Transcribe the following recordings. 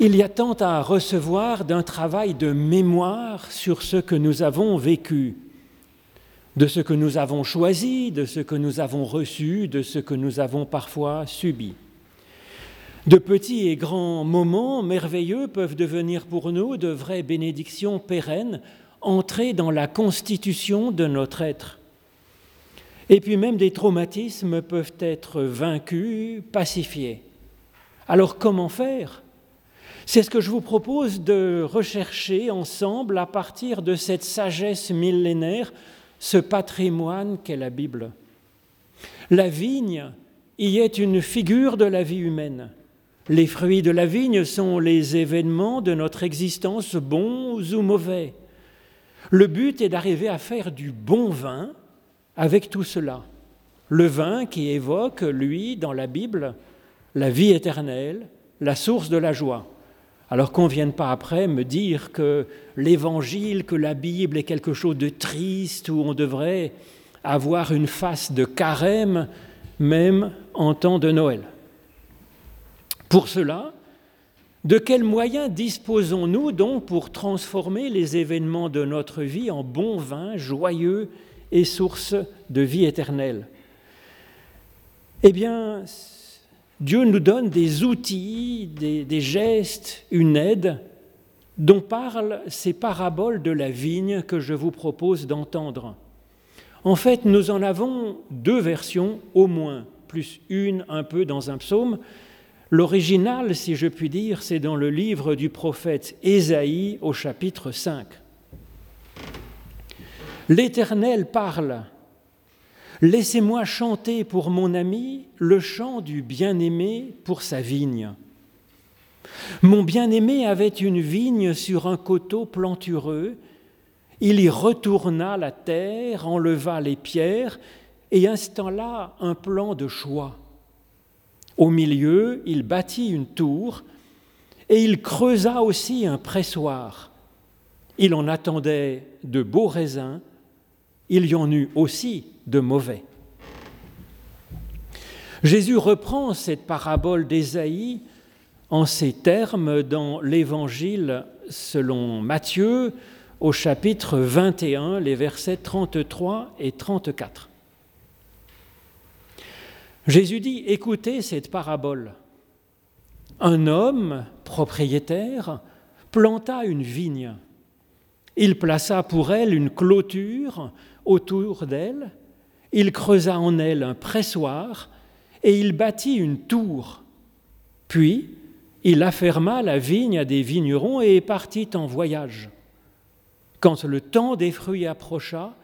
Il y a tant à recevoir d'un travail de mémoire sur ce que nous avons vécu, de ce que nous avons choisi, de ce que nous avons reçu, de ce que nous avons parfois subi. De petits et grands moments merveilleux peuvent devenir pour nous de vraies bénédictions pérennes, entrer dans la constitution de notre être. Et puis même des traumatismes peuvent être vaincus, pacifiés. Alors comment faire? C'est ce que je vous propose de rechercher ensemble à partir de cette sagesse millénaire, ce patrimoine qu'est la Bible. La vigne y est une figure de la vie humaine. Les fruits de la vigne sont les événements de notre existence, bons ou mauvais. Le but est d'arriver à faire du bon vin avec tout cela. Le vin qui évoque, lui, dans la Bible, la vie éternelle, la source de la joie. Alors qu'on ne vienne pas après me dire que l'évangile, que la Bible est quelque chose de triste, où on devrait avoir une face de carême, même en temps de Noël. Pour cela, de quels moyens disposons-nous donc pour transformer les événements de notre vie en bon vin joyeux et source de vie éternelle? Eh bien, Dieu nous donne des outils, des, gestes, une aide dont parlent ces paraboles de la vigne que je vous propose d'entendre. En fait, nous en avons deux versions au moins, plus une un peu dans un psaume, L'original, si je puis dire, c'est dans le livre du prophète Ésaïe au chapitre 5. L'Éternel parle. Laissez-moi chanter pour mon ami le chant du bien-aimé pour sa vigne. Mon bien-aimé avait une vigne sur un coteau plantureux. Il y retourna la terre, enleva les pierres et installa un plan de choix. Au milieu, il bâtit une tour et il creusa aussi un pressoir. Il en attendait de beaux raisins, il y en eut aussi de mauvais. Jésus reprend cette parabole d'Ésaïe en ces termes dans l'Évangile selon Matthieu au chapitre 21, les versets 33 et 34. Jésus dit, écoutez cette parabole. Un homme propriétaire planta une vigne. Il plaça pour elle une clôture autour d'elle, il creusa en elle un pressoir et il bâtit une tour. Puis il afferma la vigne à des vignerons et partit en voyage. Quand le temps des fruits approcha,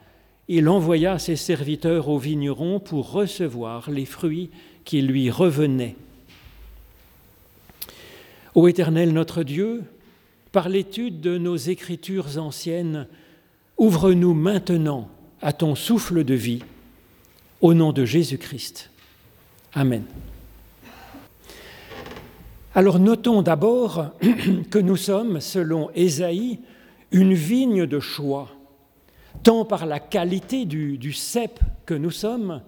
il envoya ses serviteurs aux vignerons pour recevoir les fruits qui lui revenaient. Ô Éternel notre Dieu, par l'étude de nos écritures anciennes, ouvre-nous maintenant à ton souffle de vie, au nom de Jésus-Christ. Amen. Alors notons d'abord que nous sommes, selon Ésaïe, une vigne de choix tant par la qualité du, cep que nous sommes,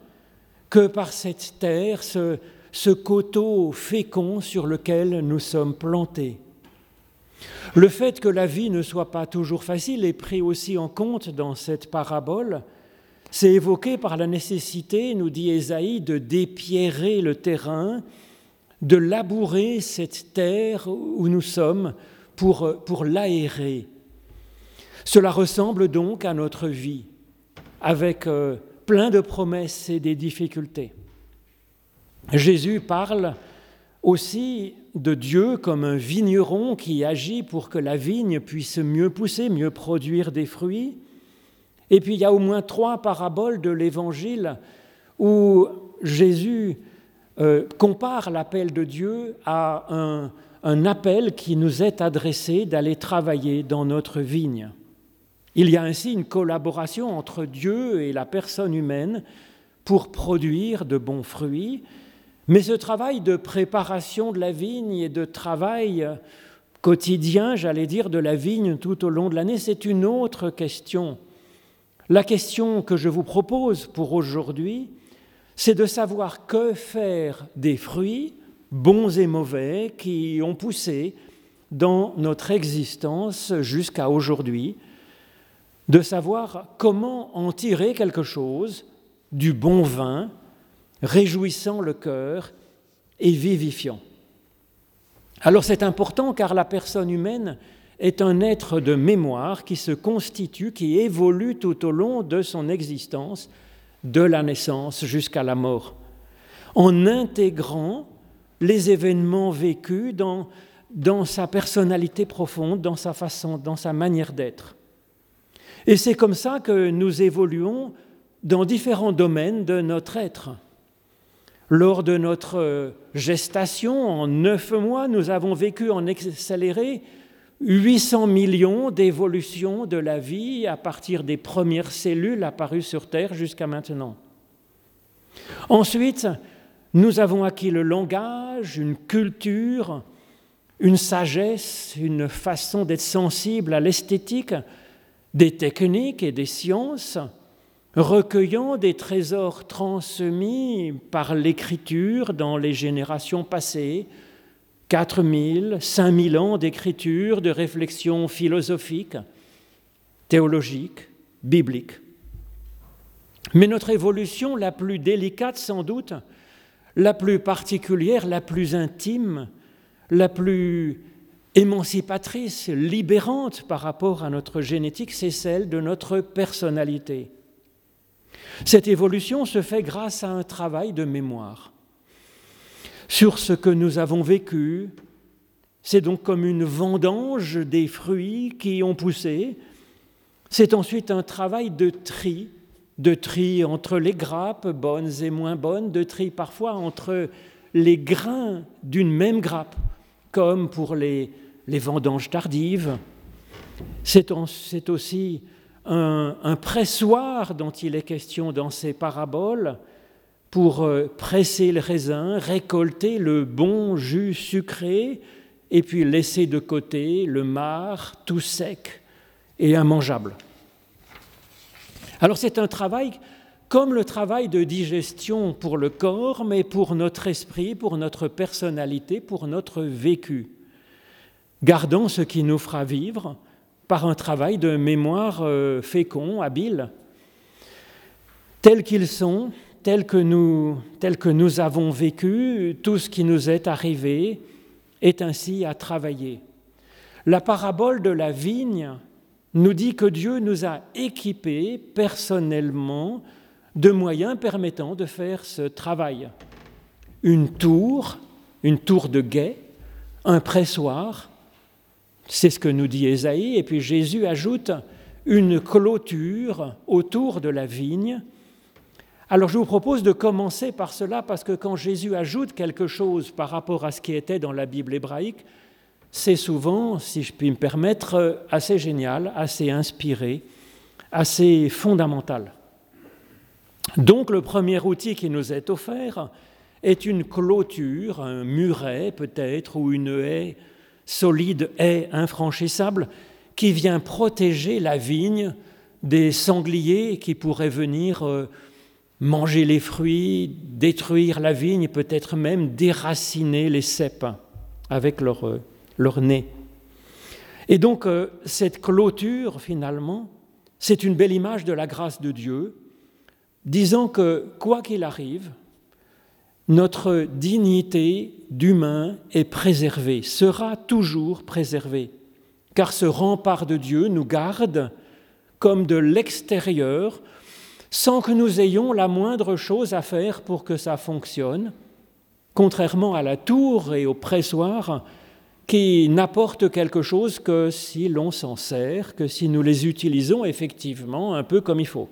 que par cette terre, ce coteau fécond sur lequel nous sommes plantés. Le fait que la vie ne soit pas toujours facile est pris aussi en compte dans cette parabole. C'est évoqué par la nécessité, nous dit Ésaïe, de dépierrer le terrain, de labourer cette terre où nous sommes pour, l'aérer, cela ressemble donc à notre vie, avec euh, plein de promesses et des difficultés. Jésus parle aussi de Dieu comme un vigneron qui agit pour que la vigne puisse mieux pousser, mieux produire des fruits. Et puis il y a au moins trois paraboles de l'Évangile où Jésus euh, compare l'appel de Dieu à un, un appel qui nous est adressé d'aller travailler dans notre vigne. Il y a ainsi une collaboration entre Dieu et la personne humaine pour produire de bons fruits, mais ce travail de préparation de la vigne et de travail quotidien, j'allais dire, de la vigne tout au long de l'année, c'est une autre question. La question que je vous propose pour aujourd'hui, c'est de savoir que faire des fruits, bons et mauvais, qui ont poussé dans notre existence jusqu'à aujourd'hui, de savoir comment en tirer quelque chose du bon vin, réjouissant le cœur et vivifiant. Alors c'est important car la personne humaine est un être de mémoire qui se constitue, qui évolue tout au long de son existence, de la naissance jusqu'à la mort, en intégrant les événements vécus dans, dans sa personnalité profonde, dans sa façon, dans sa manière d'être. Et c'est comme ça que nous évoluons dans différents domaines de notre être. Lors de notre gestation, en neuf mois, nous avons vécu en accéléré 800 millions d'évolutions de la vie à partir des premières cellules apparues sur Terre jusqu'à maintenant. Ensuite, nous avons acquis le langage, une culture, une sagesse, une façon d'être sensible à l'esthétique, des techniques et des sciences, recueillant des trésors transmis par l'écriture dans les générations passées, 4000, 5000 ans d'écriture, de réflexion philosophique, théologique, biblique. Mais notre évolution la plus délicate sans doute, la plus particulière, la plus intime, la plus émancipatrice, libérante par rapport à notre génétique, c'est celle de notre personnalité. Cette évolution se fait grâce à un travail de mémoire sur ce que nous avons vécu. C'est donc comme une vendange des fruits qui ont poussé. C'est ensuite un travail de tri, de tri entre les grappes bonnes et moins bonnes, de tri parfois entre les grains d'une même grappe, comme pour les, les vendanges tardives. C'est aussi un, un pressoir dont il est question dans ces paraboles, pour euh, presser le raisin, récolter le bon jus sucré et puis laisser de côté le marc tout sec et immangeable. Alors c'est un travail comme le travail de digestion pour le corps, mais pour notre esprit, pour notre personnalité, pour notre vécu. Gardons ce qui nous fera vivre par un travail de mémoire euh, fécond, habile. Tels qu'ils sont, tel que nous, tel que nous avons vécu, tout ce qui nous est arrivé est ainsi à travailler. La parabole de la vigne nous dit que Dieu nous a équipés personnellement de moyens permettant de faire ce travail. Une tour, une tour de guet, un pressoir, c'est ce que nous dit Ésaïe, et puis Jésus ajoute une clôture autour de la vigne alors je vous propose de commencer par cela parce que quand Jésus ajoute quelque chose par rapport à ce qui était dans la Bible hébraïque, c'est souvent, si je puis me permettre, assez génial, assez inspiré, assez fondamental. Donc le premier outil qui nous est offert est une clôture, un muret peut-être, ou une haie solide, haie infranchissable, qui vient protéger la vigne des sangliers qui pourraient venir euh, manger les fruits, détruire la vigne, peut-être même déraciner les cèpes avec leur, euh, leur nez. Et donc euh, cette clôture, finalement, c'est une belle image de la grâce de Dieu, disant que quoi qu'il arrive, notre dignité d'humain est préservée, sera toujours préservée, car ce rempart de Dieu nous garde comme de l'extérieur sans que nous ayons la moindre chose à faire pour que ça fonctionne, contrairement à la tour et au pressoir qui n'apportent quelque chose que si l'on s'en sert, que si nous les utilisons effectivement un peu comme il faut.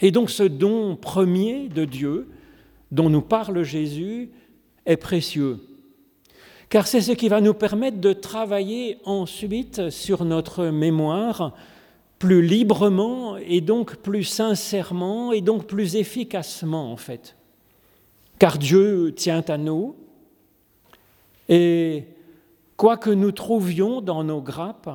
Et donc ce don premier de Dieu dont nous parle Jésus est précieux, car c'est ce qui va nous permettre de travailler ensuite sur notre mémoire, plus librement et donc plus sincèrement et donc plus efficacement en fait. Car Dieu tient à nous et quoi que nous trouvions dans nos grappes,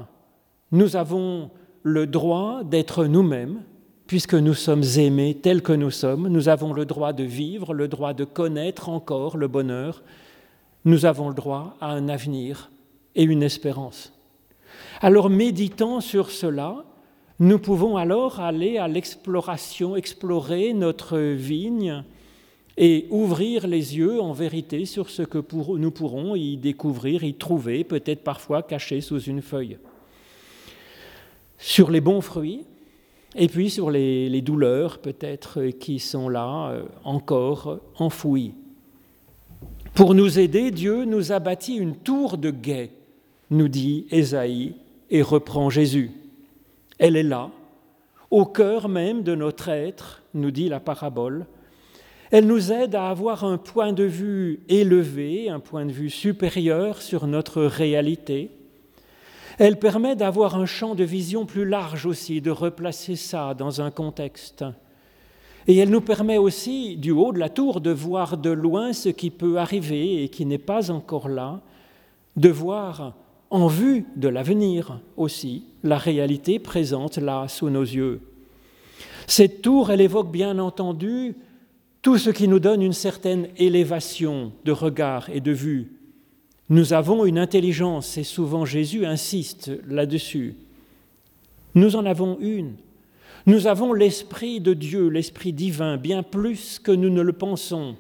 nous avons le droit d'être nous-mêmes, puisque nous sommes aimés tels que nous sommes, nous avons le droit de vivre, le droit de connaître encore le bonheur, nous avons le droit à un avenir et une espérance. Alors méditant sur cela, nous pouvons alors aller à l'exploration, explorer notre vigne et ouvrir les yeux en vérité sur ce que nous pourrons y découvrir, y trouver, peut-être parfois caché sous une feuille. Sur les bons fruits, et puis sur les, douleurs peut-être qui sont là euh, encore enfouies. Pour nous aider, Dieu nous a bâti une tour de guet, nous dit Ésaïe et reprend Jésus. Elle est là, au cœur même de notre être, nous dit la parabole. Elle nous aide à avoir un point de vue élevé, un point de vue supérieur sur notre réalité. Elle permet d'avoir un champ de vision plus large aussi, de replacer ça dans un contexte. Et elle nous permet aussi, du haut de la tour, de voir de loin ce qui peut arriver et qui n'est pas encore là, de voir en vue de l'avenir aussi, la réalité présente là sous nos yeux. Cette tour, elle évoque bien entendu tout ce qui nous donne une certaine élévation de regard et de vue. Nous avons une intelligence, et souvent Jésus insiste là-dessus. Nous en avons une. Nous avons l'Esprit de Dieu, l'Esprit divin, bien plus que nous ne le pensons.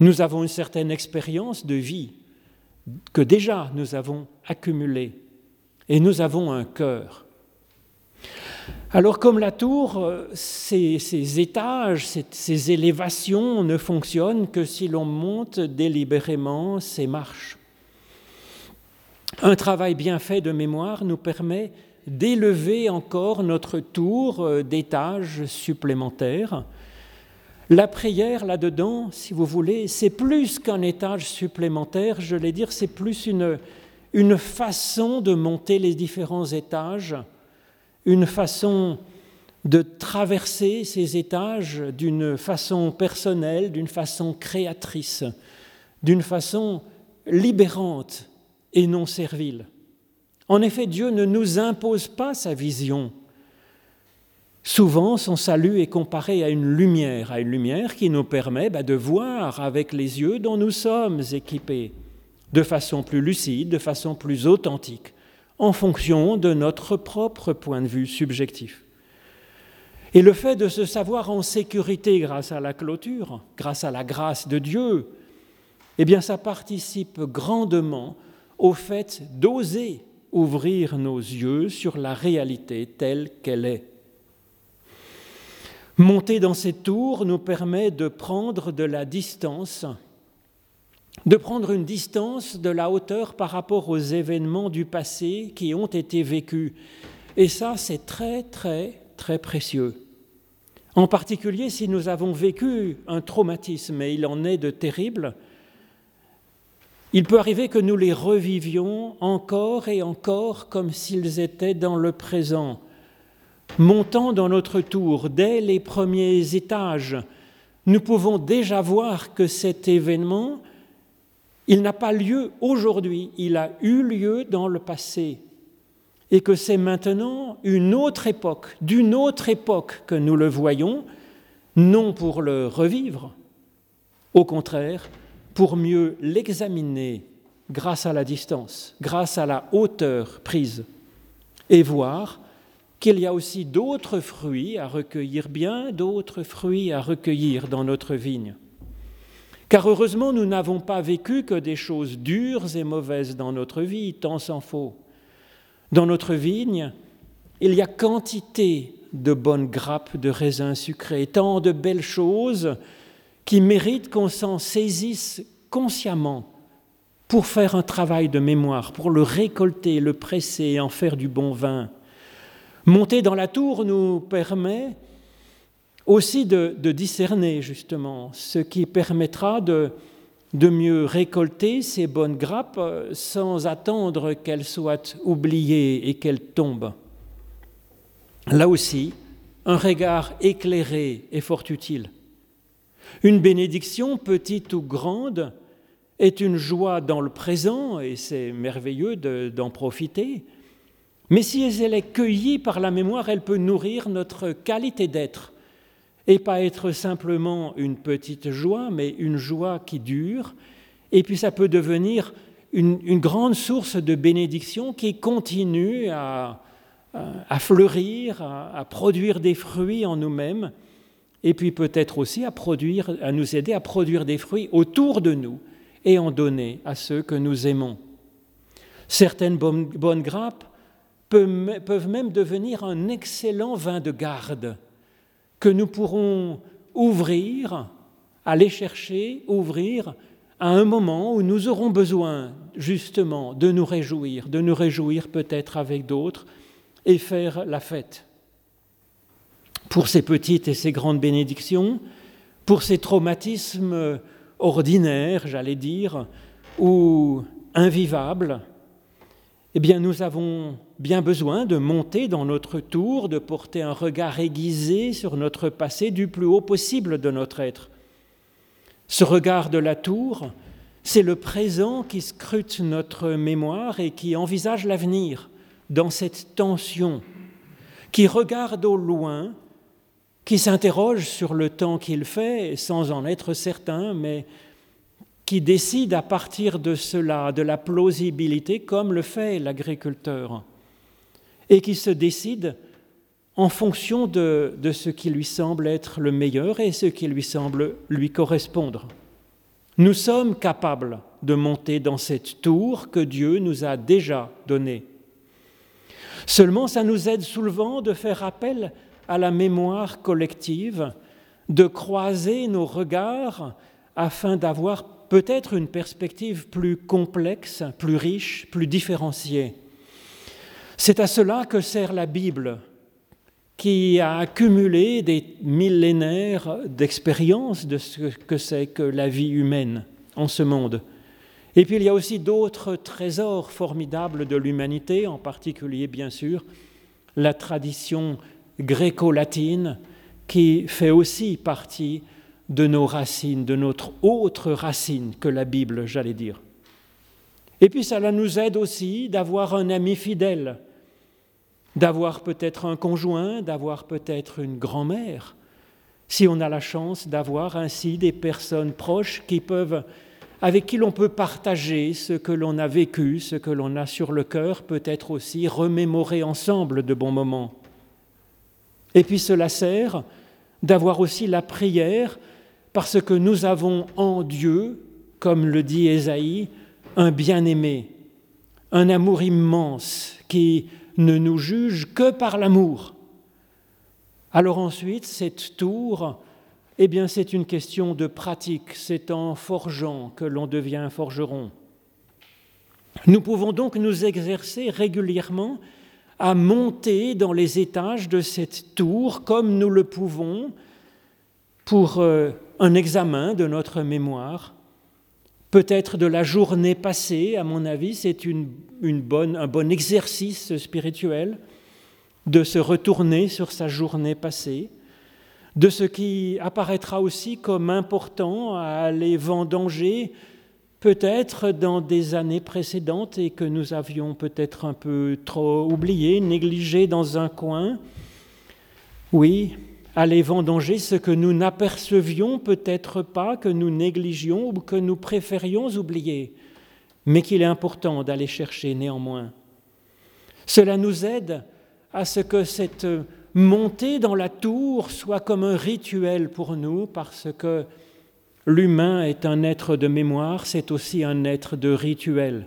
Nous avons une certaine expérience de vie, que déjà nous avons accumulé et nous avons un cœur. Alors comme la tour, euh, ces, étages, ces, élévations ne fonctionnent que si l'on monte délibérément ces marches. Un travail bien fait de mémoire nous permet d'élever encore notre tour euh, d'étages supplémentaires la prière là-dedans, si vous voulez, c'est plus qu'un étage supplémentaire, je vais dire, c'est plus une, une façon de monter les différents étages, une façon de traverser ces étages d'une façon personnelle, d'une façon créatrice, d'une façon libérante et non servile. En effet, Dieu ne nous impose pas sa vision, Souvent, son salut est comparé à une lumière, à une lumière qui nous permet bah, de voir avec les yeux dont nous sommes équipés, de façon plus lucide, de façon plus authentique, en fonction de notre propre point de vue subjectif. Et le fait de se savoir en sécurité grâce à la clôture, grâce à la grâce de Dieu, eh bien ça participe grandement au fait d'oser ouvrir nos yeux sur la réalité telle qu'elle est. Monter dans ces tours nous permet de prendre de la distance, de prendre une distance de la hauteur par rapport aux événements du passé qui ont été vécus. Et ça, c'est très, très, très précieux. En particulier si nous avons vécu un traumatisme, et il en est de terrible, il peut arriver que nous les revivions encore et encore comme s'ils étaient dans le présent montant dans notre tour dès les premiers étages, nous pouvons déjà voir que cet événement, il n'a pas lieu aujourd'hui, il a eu lieu dans le passé, et que c'est maintenant une autre époque, d'une autre époque que nous le voyons, non pour le revivre, au contraire, pour mieux l'examiner grâce à la distance, grâce à la hauteur prise, et voir qu'il y a aussi d'autres fruits à recueillir, bien d'autres fruits à recueillir dans notre vigne. Car heureusement, nous n'avons pas vécu que des choses dures et mauvaises dans notre vie, tant s'en faut. Dans notre vigne, il y a quantité de bonnes grappes de raisins sucrés, tant de belles choses qui méritent qu'on s'en saisisse consciemment pour faire un travail de mémoire, pour le récolter, le presser et en faire du bon vin. Monter dans la tour nous permet aussi de, discerner justement ce qui permettra de, de mieux récolter ces bonnes grappes euh, sans attendre qu'elles soient oubliées et qu'elles tombent. Là aussi, un regard éclairé est fort utile. Une bénédiction, petite ou grande, est une joie dans le présent, et c'est merveilleux d'en profiter, mais si elle est cueillie par la mémoire, elle peut nourrir notre qualité d'être et pas être simplement une petite joie, mais une joie qui dure. Et puis ça peut devenir une, grande source de bénédiction qui continue à, fleurir, à, produire des fruits en nous-mêmes, et puis peut-être aussi à, produire, à nous aider à produire des fruits autour de nous et en donner à ceux que nous aimons. Certaines bonnes, grappes peuvent même devenir un excellent vin de garde que nous pourrons ouvrir, aller chercher, ouvrir à un moment où nous aurons besoin justement de nous réjouir, de nous réjouir peut-être avec d'autres et faire la fête. Pour ces petites et ces grandes bénédictions, pour ces traumatismes ordinaires, j'allais dire, ou invivables, eh bien nous avons bien besoin de monter dans notre tour, de porter un regard aiguisé sur notre passé du plus haut possible de notre être. Ce regard de la tour, c'est le présent qui scrute notre mémoire et qui envisage l'avenir dans cette tension, qui regarde au loin, qui s'interroge sur le temps qu'il fait sans en être certain, mais qui décide à partir de cela, de la plausibilité, comme le fait l'agriculteur, et qui se décide en fonction de, ce qui lui semble être le meilleur et ce qui lui semble lui correspondre. Nous sommes capables de monter dans cette tour que Dieu nous a déjà donnée. Seulement, ça nous aide souvent de faire appel à la mémoire collective, de croiser nos regards afin d'avoir peut-être une perspective plus complexe, plus riche, plus différenciée. C'est à cela que sert la Bible qui a accumulé des millénaires d'expérience de ce que c'est que la vie humaine en ce monde. Et puis il y a aussi d'autres trésors formidables de l'humanité, en particulier bien sûr la tradition gréco-latine qui fait aussi partie de nos racines, de notre autre racine que la Bible, j'allais dire. Et puis cela nous aide aussi d'avoir un ami fidèle, d'avoir peut-être un conjoint, d'avoir peut-être une grand-mère, si on a la chance d'avoir ainsi des personnes proches qui peuvent, avec qui l'on peut partager ce que l'on a vécu, ce que l'on a sur le cœur, peut-être aussi remémorer ensemble de bons moments. Et puis cela sert d'avoir aussi la prière, parce que nous avons en Dieu, comme le dit Ésaïe, un bien-aimé, un amour immense qui ne nous juge que par l'amour. Alors ensuite, cette tour, eh bien c'est une question de pratique, c'est en forgeant que l'on devient forgeron. Nous pouvons donc nous exercer régulièrement à monter dans les étages de cette tour comme nous le pouvons pour euh, un examen de notre mémoire, peut-être de la journée passée, à mon avis, c'est une, un bon exercice spirituel de se retourner sur sa journée passée, de ce qui apparaîtra aussi comme important à aller vendanger peut-être dans des années précédentes et que nous avions peut-être un peu trop oublié, négligé dans un coin. Oui, aller vendanger ce que nous n'apercevions peut-être pas, que nous négligions ou que nous préférions oublier, mais qu'il est important d'aller chercher néanmoins. Cela nous aide à ce que cette montée dans la tour soit comme un rituel pour nous, parce que l'humain est un être de mémoire, c'est aussi un être de rituel.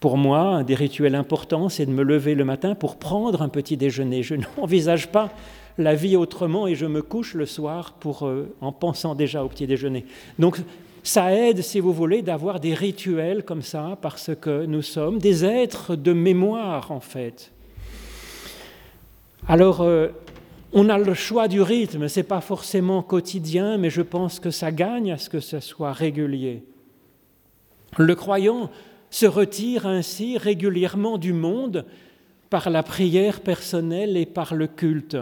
Pour moi, un des rituels importants, c'est de me lever le matin pour prendre un petit déjeuner. Je n'envisage pas la vie autrement et je me couche le soir pour, euh, en pensant déjà au petit déjeuner. Donc ça aide, si vous voulez, d'avoir des rituels comme ça, parce que nous sommes des êtres de mémoire, en fait. Alors, euh, on a le choix du rythme, ce n'est pas forcément quotidien, mais je pense que ça gagne à ce que ce soit régulier. Le croyant se retire ainsi régulièrement du monde par la prière personnelle et par le culte.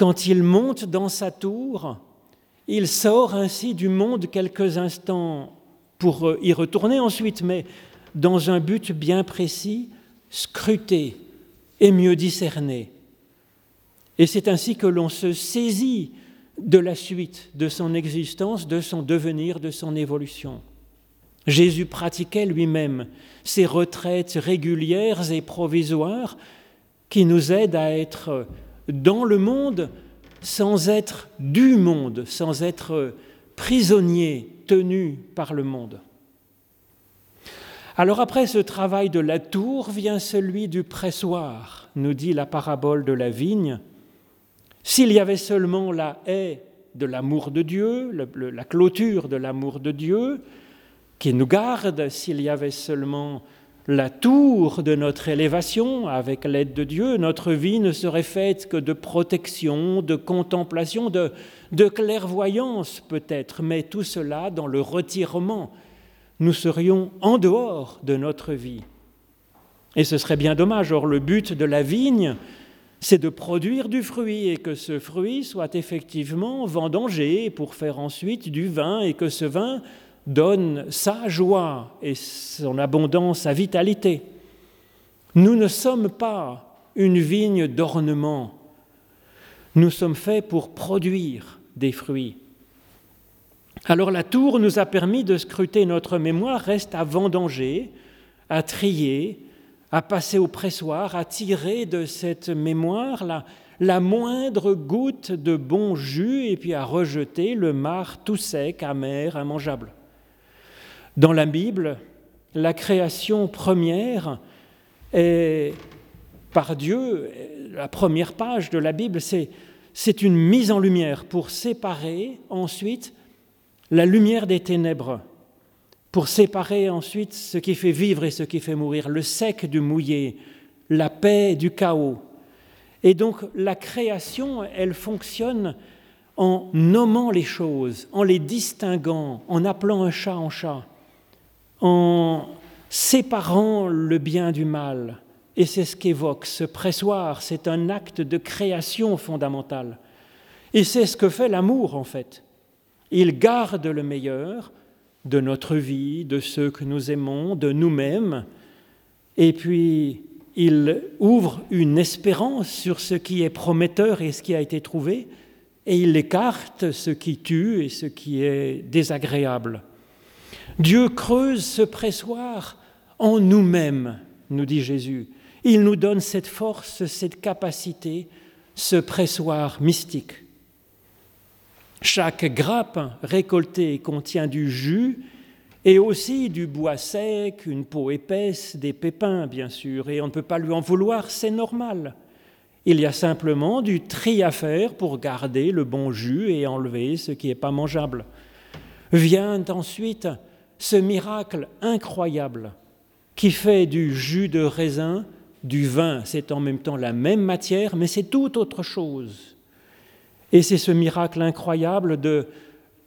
Quand il monte dans sa tour, il sort ainsi du monde quelques instants pour euh, y retourner ensuite, mais dans un but bien précis, scruter et mieux discerner. Et c'est ainsi que l'on se saisit de la suite de son existence, de son devenir, de son évolution. Jésus pratiquait lui-même ces retraites régulières et provisoires qui nous aident à être dans le monde sans être du monde, sans être prisonniers tenus par le monde. Alors après ce travail de la tour vient celui du pressoir, nous dit la parabole de la vigne. S'il y avait seulement la haie de l'amour de Dieu, la clôture de l'amour de Dieu, qui nous garde, s'il y avait seulement la tour de notre élévation avec l'aide de Dieu, notre vie ne serait faite que de protection, de contemplation, de, clairvoyance peut-être, mais tout cela dans le retirement. Nous serions en dehors de notre vie. Et ce serait bien dommage. Or, le but de la vigne, c'est de produire du fruit et que ce fruit soit effectivement vendangé pour faire ensuite du vin et que ce vin donne sa joie et son abondance, sa vitalité. Nous ne sommes pas une vigne d'ornement. Nous sommes faits pour produire des fruits. Alors la tour nous a permis de scruter notre mémoire, reste à vendanger, à trier, à passer au pressoir, à tirer de cette mémoire la, la moindre goutte de bon jus et puis à rejeter le marc tout sec, amer, immangeable. Dans la Bible, la création première est par Dieu, la première page de la Bible, c'est une mise en lumière pour séparer ensuite la lumière des ténèbres, pour séparer ensuite ce qui fait vivre et ce qui fait mourir, le sec du mouillé, la paix du chaos. Et donc la création, elle fonctionne en nommant les choses, en les distinguant, en appelant un chat en chat en séparant le bien du mal. Et c'est ce qu'évoque ce pressoir, c'est un acte de création fondamental. Et c'est ce que fait l'amour en fait. Il garde le meilleur de notre vie, de ceux que nous aimons, de nous-mêmes, et puis il ouvre une espérance sur ce qui est prometteur et ce qui a été trouvé, et il écarte ce qui tue et ce qui est désagréable. Dieu creuse ce pressoir en nous-mêmes, nous dit Jésus. Il nous donne cette force, cette capacité, ce pressoir mystique. Chaque grappe récoltée contient du jus et aussi du bois sec, une peau épaisse, des pépins bien sûr, et on ne peut pas lui en vouloir, c'est normal. Il y a simplement du tri à faire pour garder le bon jus et enlever ce qui n'est pas mangeable. Vient ensuite ce miracle incroyable qui fait du jus de raisin du vin. C'est en même temps la même matière, mais c'est tout autre chose. Et c'est ce miracle incroyable de,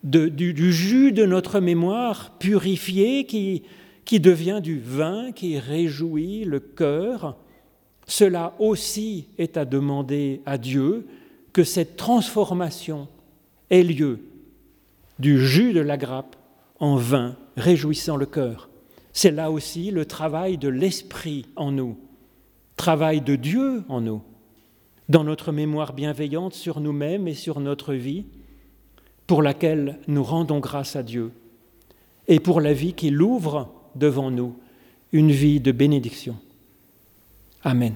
du, jus de notre mémoire purifié qui, qui devient du vin qui réjouit le cœur. Cela aussi est à demander à Dieu que cette transformation ait lieu du jus de la grappe en vin réjouissant le cœur. C'est là aussi le travail de l'Esprit en nous, travail de Dieu en nous, dans notre mémoire bienveillante sur nous-mêmes et sur notre vie, pour laquelle nous rendons grâce à Dieu, et pour la vie qu'il ouvre devant nous, une vie de bénédiction. Amen.